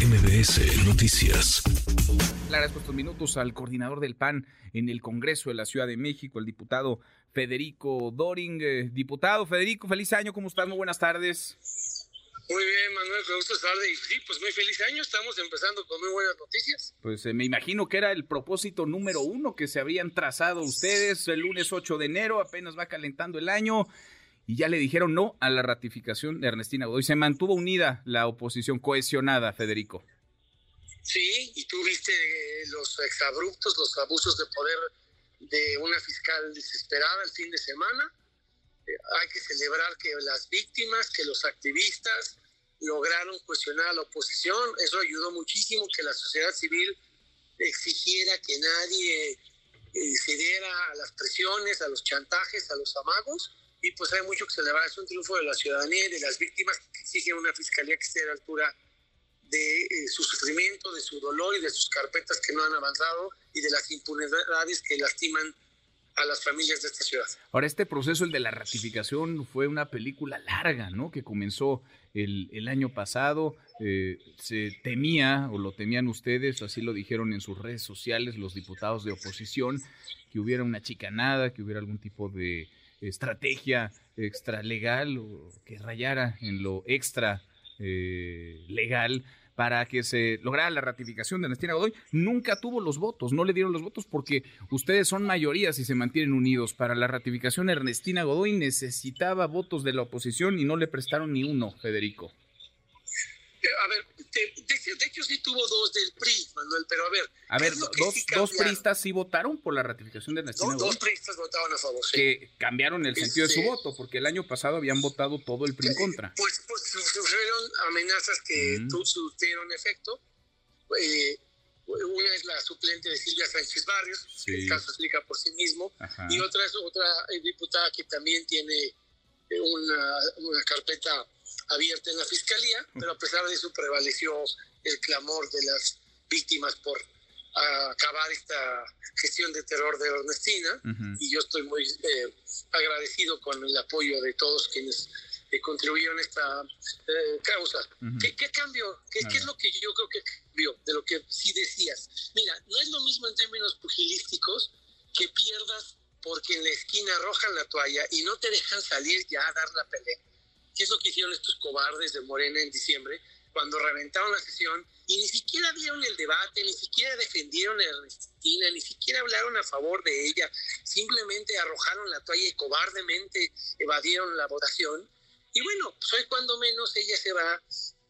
MBS Noticias. Le agradezco estos minutos al coordinador del PAN en el Congreso de la Ciudad de México, el diputado Federico Doring. Eh, diputado Federico, feliz año, ¿cómo estás? Muy buenas tardes. Muy bien, Manuel, con gusto tarde. Y sí, pues muy feliz año, estamos empezando con muy buenas noticias. Pues eh, me imagino que era el propósito número uno que se habían trazado ustedes el lunes 8 de enero, apenas va calentando el año y ya le dijeron no a la ratificación de Ernestina Godoy. Se mantuvo unida la oposición, cohesionada, Federico. Sí, y tú viste los exabruptos, los abusos de poder de una fiscal desesperada el fin de semana. Eh, hay que celebrar que las víctimas, que los activistas lograron cuestionar a la oposición. Eso ayudó muchísimo que la sociedad civil exigiera que nadie eh, cediera a las presiones, a los chantajes, a los amagos y pues hay mucho que celebrar. Es un triunfo de la ciudadanía y de las víctimas que exigen una fiscalía que esté a la altura de eh, su sufrimiento, de su dolor y de sus carpetas que no han avanzado y de las impunidades que lastiman a las familias de esta ciudad. Ahora, este proceso, el de la ratificación, fue una película larga, ¿no? Que comenzó el, el año pasado. Eh, se temía, o lo temían ustedes, así lo dijeron en sus redes sociales los diputados de oposición, que hubiera una chicanada, que hubiera algún tipo de estrategia extra legal o que rayara en lo extra eh, legal para que se lograra la ratificación de Ernestina Godoy, nunca tuvo los votos, no le dieron los votos porque ustedes son mayorías y se mantienen unidos. Para la ratificación Ernestina Godoy necesitaba votos de la oposición y no le prestaron ni uno, Federico. A ver, de, hecho sí tuvo dos del PRI, Manuel, pero a ver. A ver, dos, dos priistas sí votaron por la ratificación de Ernestina Dos priistas votaron a favor, sí. Que cambiaron el sentido de su voto, porque el año pasado habían votado todo el PRI en contra. Pues, pues sufrieron amenazas que mm. tuvieron efecto. Eh, una es la suplente de Silvia Sánchez Barrios, que el caso explica por sí mismo, y otra es otra eh, diputada que también tiene eh, una, una carpeta abierta en la fiscalía, pero a pesar de eso prevaleció el clamor de las víctimas por acabar esta gestión de terror de Ernestina y yo estoy muy eh, agradecido con el apoyo de todos quienes eh, contribuyeron a esta eh, causa. ¿Qué, ¿Qué, cambió? ¿Qué, ¿Qué, es lo que yo creo que cambió de lo que sí decías? Mira, no es lo mismo en términos pugilísticos que pierdas porque en la esquina arrojan la toalla y no te dejan salir ya a dar la pelea ¿Qué es lo que hicieron estos cobardes de Morena en diciembre? Cuando reventaron la sesión y ni siquiera vieron el debate, ni siquiera defendieron a Ernestina, ni siquiera hablaron a favor de ella, simplemente arrojaron la toalla y cobardemente evadieron la votación. Y bueno, pues hoy cuando menos ella se va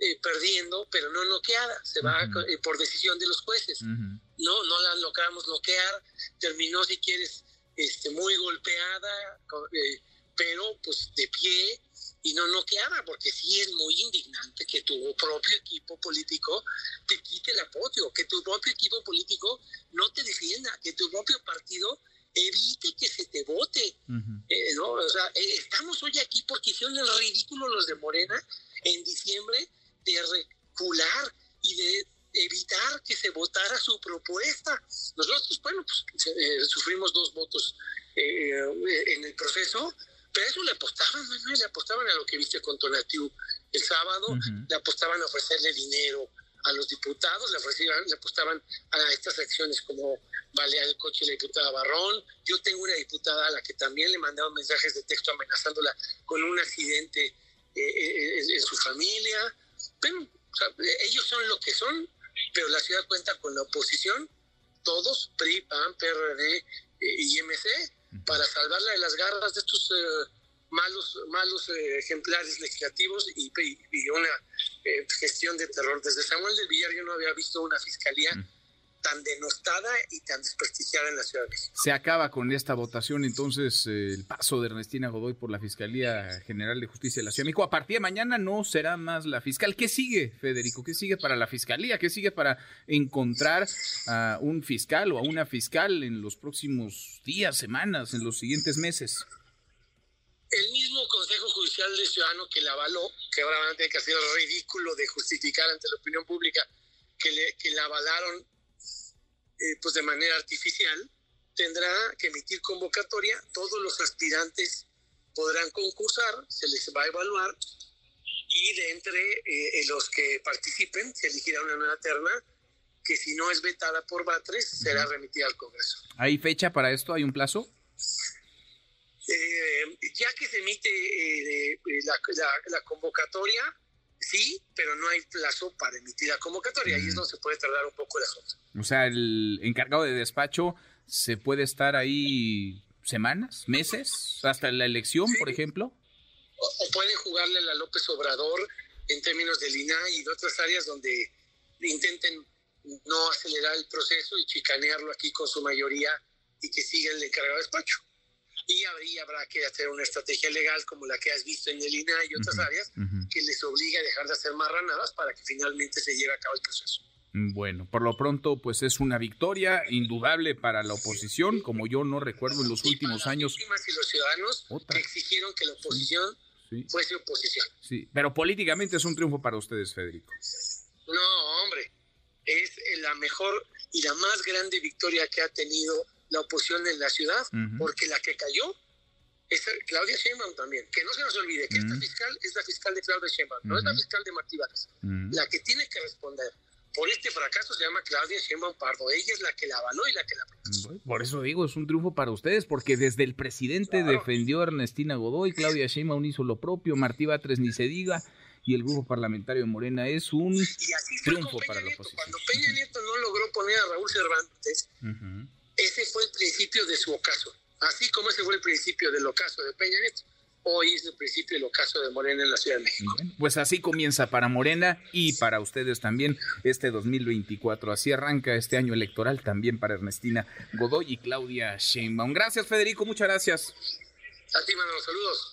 eh, perdiendo, pero no noqueada, se va eh, por decisión de los jueces. No, no la logramos noquear, terminó, si quieres, este, muy golpeada, eh, pero pues de pie, y no noqueada, porque sí es muy indignante que tu propio equipo político te quite el apoyo, que tu propio equipo político no te defienda, que tu propio partido evite que se te vote. Eh, ¿no? o sea, eh, estamos hoy aquí porque hicieron el ridículo los de Morena en diciembre de recular y de evitar que se votara su propuesta. Nosotros, bueno, pues, eh, sufrimos dos votos en el proceso, pero eso le apostaban, le apostaban a lo que viste con Tonatiu el sábado, le apostaban a ofrecerle dinero a los diputados, le, ofrecían, le apostaban a estas acciones como balear el coche de la diputada Barrón. Yo tengo una diputada a la que también le mandaron mensajes de texto amenazándola con un accidente eh, eh, en, su familia. Pero, ellos son lo que son, pero la ciudad cuenta con la oposición, todos, PRI, PAN, PRD eh, y MC, para salvarla de las garras de estos eh, malos, malos eh, ejemplares legislativos y, una eh, gestión de terror. Desde Samuel del Villar yo no había visto una fiscalía mm. Tan denostada y tan desprestigiada en la Ciudad de México. Se acaba con esta votación entonces el paso de Ernestina Godoy por la Fiscalía General de Justicia de la Ciudad de México. A partir de mañana no será más la fiscal. ¿Qué sigue, Federico? ¿Qué sigue para la Fiscalía? ¿Qué sigue para encontrar a un fiscal o a una fiscal en los próximos días, semanas, en los siguientes meses? el mismo Consejo Judicial de Ciudadano que la avaló, que ahora van a tener que hacer ridículo de justificar ante la opinión pública que, le, que la avalaron eh, pues de manera artificial, tendrá que emitir convocatoria, todos los aspirantes podrán concursar, se les va a evaluar y de entre eh, los que participen se elegirá una nueva terna que si no es vetada por Batres será remitida al Congreso. ¿Hay fecha para esto? ¿Hay un plazo? Eh, ya que se emite eh, la, convocatoria, sí, pero no hay plazo para emitir la convocatoria. Ahí es donde se puede tardar un poco el asunto. O sea, el encargado de despacho se puede estar ahí semanas, meses, hasta la elección, por ejemplo. O, pueden jugarle a la López Obrador en términos del INAI y de otras áreas donde intenten no acelerar el proceso y chicanearlo aquí con su mayoría y que siga el encargado de despacho. Y ahí habrá que hacer una estrategia legal como la que has visto en el INAI y otras áreas que les obliga a dejar de hacer marranadas para que finalmente se lleve a cabo el proceso. Bueno, por lo pronto, pues es una victoria indudable para la oposición, como yo no recuerdo en los últimos años. y los ciudadanos que exigieron que la oposición fuese oposición. Sí, pero políticamente es un triunfo para ustedes, Federico. No, hombre, es la mejor y la más grande victoria que ha tenido la oposición en la ciudad, porque la que cayó es Claudia Sheinbaum también. Que no se nos olvide que esta fiscal es la fiscal de Claudia Sheinbaum, no es la fiscal de Martí Vargas. La que tiene que responder por este fracaso se llama Claudia Sheinbaum Pardo. Ella es la que la avaló y la que la propuso. Por eso digo, es un triunfo para ustedes, porque desde el presidente defendió a Ernestina Godoy, Claudia Sheinbaum hizo lo propio, Martí Batres ni se diga, y el grupo parlamentario de Morena es un triunfo para la oposición. Cuando Peña Nieto no logró poner a Raúl Cervantes, ese fue el principio de su ocaso. Así como ese fue el principio del ocaso de Peña Nieto hoy es el principio del ocaso de Morena en la Ciudad de México. pues así comienza para Morena y para ustedes también este 2024. Así arranca este año electoral también para Ernestina Godoy y Claudia Sheinbaum. Gracias, Federico, muchas gracias. A ti, Manuel, saludos.